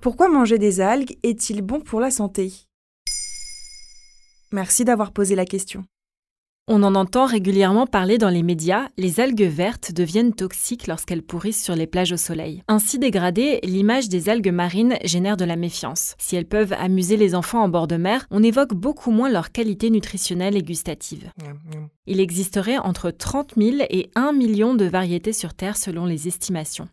Pourquoi manger des algues est-il bon pour la santé? Merci d'avoir posé la question. On en entend régulièrement parler dans les médias, les algues vertes deviennent toxiques lorsqu'elles pourrissent sur les plages au soleil. Ainsi dégradées, l'image des algues marines génère de la méfiance. Si elles peuvent amuser les enfants en bord de mer, on évoque beaucoup moins leur qualité nutritionnelle et gustative. Il existerait entre 30 000 et 1 million de variétés sur Terre selon les estimations.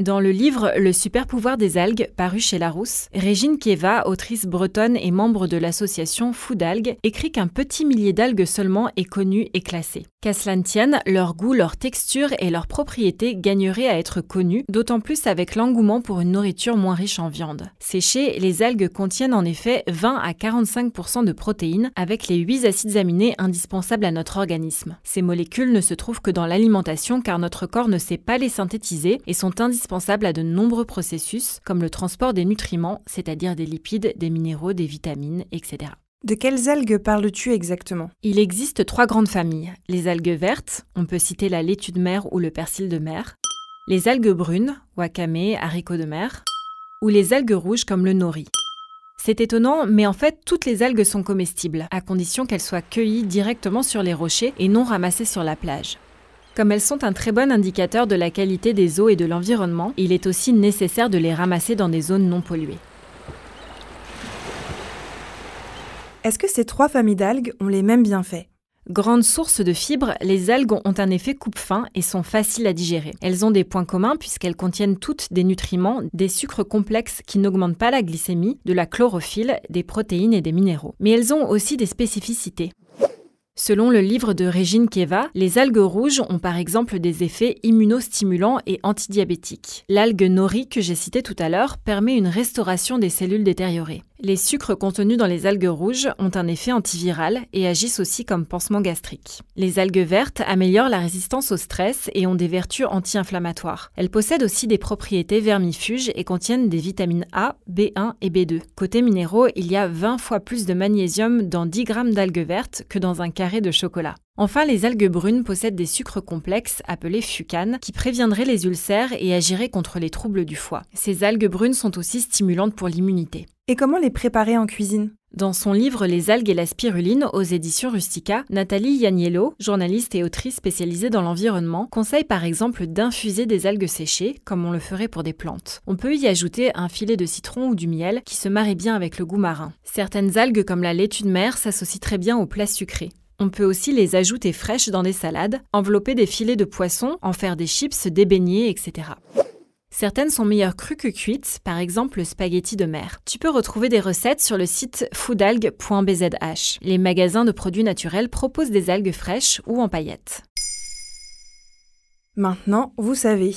Dans le livre Le super pouvoir des algues, paru chez Larousse, Régine Kieva, autrice bretonne et membre de l'association Food Algues, écrit qu'un petit millier d'algues seulement est connu et classé. Qu'à cela ne tienne, leur goût, leur texture et leurs propriétés gagneraient à être connus, d'autant plus avec l'engouement pour une nourriture moins riche en viande. Séchées, les algues contiennent en effet 20 à 45% de protéines, avec les 8 acides aminés indispensables à notre organisme. Ces molécules ne se trouvent que dans l'alimentation car notre corps ne sait pas les synthétiser et sont indispensables à de nombreux processus comme le transport des nutriments, c'est-à-dire des lipides, des minéraux, des vitamines, etc. De quelles algues parles-tu exactement? Il existe trois grandes familles. Les algues vertes, on peut citer la laitue de mer ou le persil de mer. Les algues brunes, wakame, haricots de mer. Ou les algues rouges comme le nori. C'est étonnant, mais en fait, toutes les algues sont comestibles, à condition qu'elles soient cueillies directement sur les rochers et non ramassées sur la plage. Comme elles sont un très bon indicateur de la qualité des eaux et de l'environnement, il est aussi nécessaire de les ramasser dans des zones non polluées. Est-ce que ces trois familles d'algues ont les mêmes bienfaits? Grande source de fibres, les algues ont un effet coupe-faim et sont faciles à digérer. Elles ont des points communs puisqu'elles contiennent toutes des nutriments, des sucres complexes qui n'augmentent pas la glycémie, de la chlorophylle, des protéines et des minéraux. Mais elles ont aussi des spécificités. Selon le livre de Régine Kieva, les algues rouges ont par exemple des effets immunostimulants et antidiabétiques. L'algue nori que j'ai citée tout à l'heure permet une restauration des cellules détériorées. Les sucres contenus dans les algues rouges ont un effet antiviral et agissent aussi comme pansement gastrique. Les algues vertes améliorent la résistance au stress et ont des vertus anti-inflammatoires. Elles possèdent aussi des propriétés vermifuges et contiennent des vitamines A, B1 et B2. Côté minéraux, il y a 20 fois plus de magnésium dans 10 grammes d'algues vertes que dans un carré de chocolat. Enfin, les algues brunes possèdent des sucres complexes appelés fucanes qui préviendraient les ulcères et agiraient contre les troubles du foie. Ces algues brunes sont aussi stimulantes pour l'immunité. Et comment les préparer en cuisine? Dans son livre Les algues et la spiruline aux éditions Rustica, Nathalie Yaniello, journaliste et autrice spécialisée dans l'environnement, conseille par exemple d'infuser des algues séchées, comme on le ferait pour des plantes. On peut y ajouter un filet de citron ou du miel qui se marie bien avec le goût marin. Certaines algues comme la laitue de mer s'associent très bien aux plats sucrés. On peut aussi les ajouter fraîches dans des salades, envelopper des filets de poisson, en faire des chips, des beignets, etc. Certaines sont meilleures crues que cuites, par exemple le spaghetti de mer. Tu peux retrouver des recettes sur le site foodalgue.bzh. Les magasins de produits naturels proposent des algues fraîches ou en paillettes. Maintenant, vous savez.